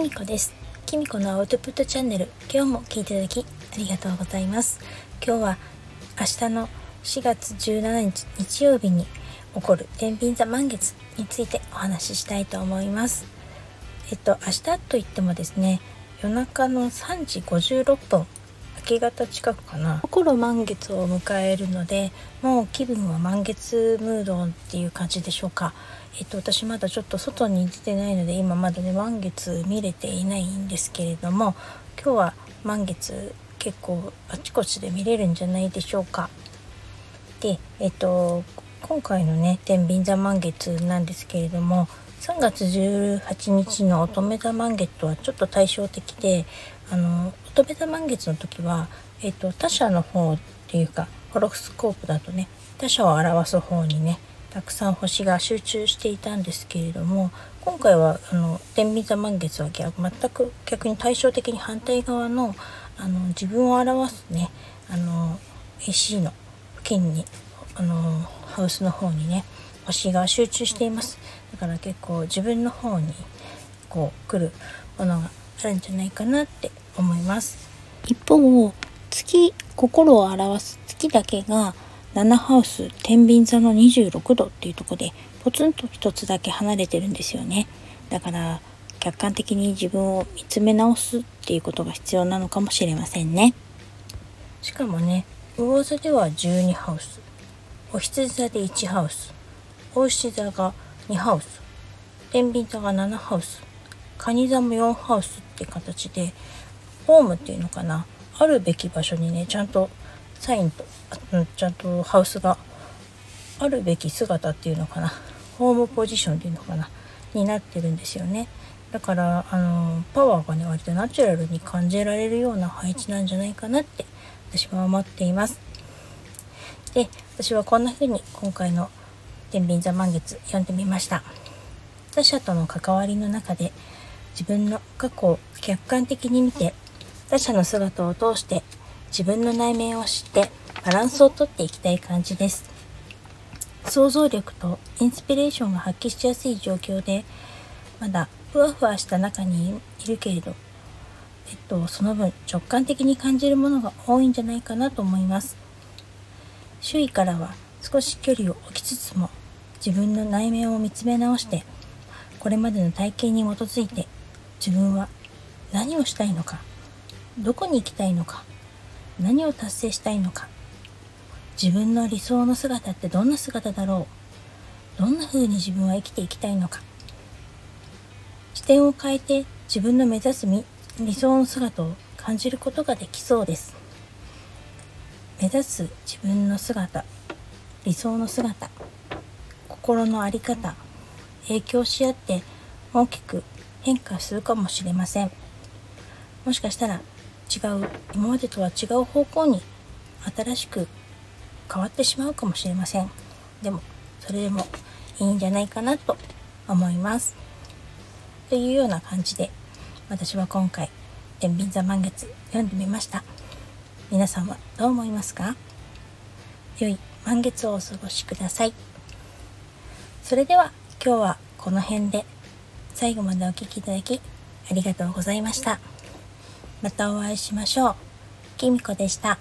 きみこです。きみこのアウトプットチャンネル。今日も聞いていただきありがとうございます。今日は明日の4月17日日曜日に起こる天秤座満月についてお話ししたいと思います。えっと明日と言ってもですね夜中の3時56分明け方近くかな。心満月を迎えるのでもう気分は満月ムードっていう感じでしょうか。えっと私まだちょっと外に出てないので今まだね満月見れていないんですけれども今日は満月結構あちこちで見れるんじゃないでしょうか。でえっと今回のね天秤座満月なんですけれども3月18日の乙女座満月とはちょっと対照的であの乙女座満月の時は、えっと、他者の方っていうかホロスコープだとね他者を表す方にねたくさん星が集中していたんですけれども今回はあの天秤座満月は逆全く逆に対照的に反対側のあの自分を表すねあの AC の付近にあのハウスの方にね星が集中しています。だから結構自分の方にこう来るものがあるんじゃないかなって思います。一方月心を表す月だけが7ハウス天秤座の26度っていうとこでポツンと一つだけ離れてるんですよね。だから客観的に自分を見つめ直すっていうことが必要なのかもしれませんね。しかもね魚座では12ハウスお羊座で1ハウスお牛座が2ハウス天秤座が7ハウス蟹座も4ハウスって形でホームっていうのかな？あるべき場所にねちゃんとサインとちゃんとハウスがあるべき姿っていうのかな？ホームポジションっていうのかな？になってるんですよね。だからあのパワーがね割とナチュラルに感じられるような配置なんじゃないかなって私は思っています。で私はこんな風に今回の天秤座満月読んでみました。他者との関わりの中で自分の過去を客観的に見て他者の姿を通して自分の内面を知ってバランスをとっていきたい感じです。想像力とインスピレーションが発揮しやすい状況でまだふわふわした中にいるけれど、えっと、その分直感的に感じるものが多いんじゃないかなと思います。周囲からは少し距離を置きつつも自分の内面を見つめ直してこれまでの体験に基づいて自分は何をしたいのかどこに行きたいのか？何を達成したいのか？自分の理想の姿ってどんな姿だろう？どんな風に自分は生きていきたいのか？視点を変えて自分の目指す理想の姿を感じることができそうです。目指す自分の姿理想の姿心の在り方影響し合って大きく変化するかもしれません。もしかしたら違う今までとは違う方向に新しく変わってしまうかもしれません。でもそれでもいいんじゃないかなと思います。というような感じで私は今回天秤座満月読んでみました。皆さんはどう思いますか？良い満月をお過ごしください。それでは今日はこの辺で最後までお聴きいただきありがとうございました。またお会いしましょう。きみこでした。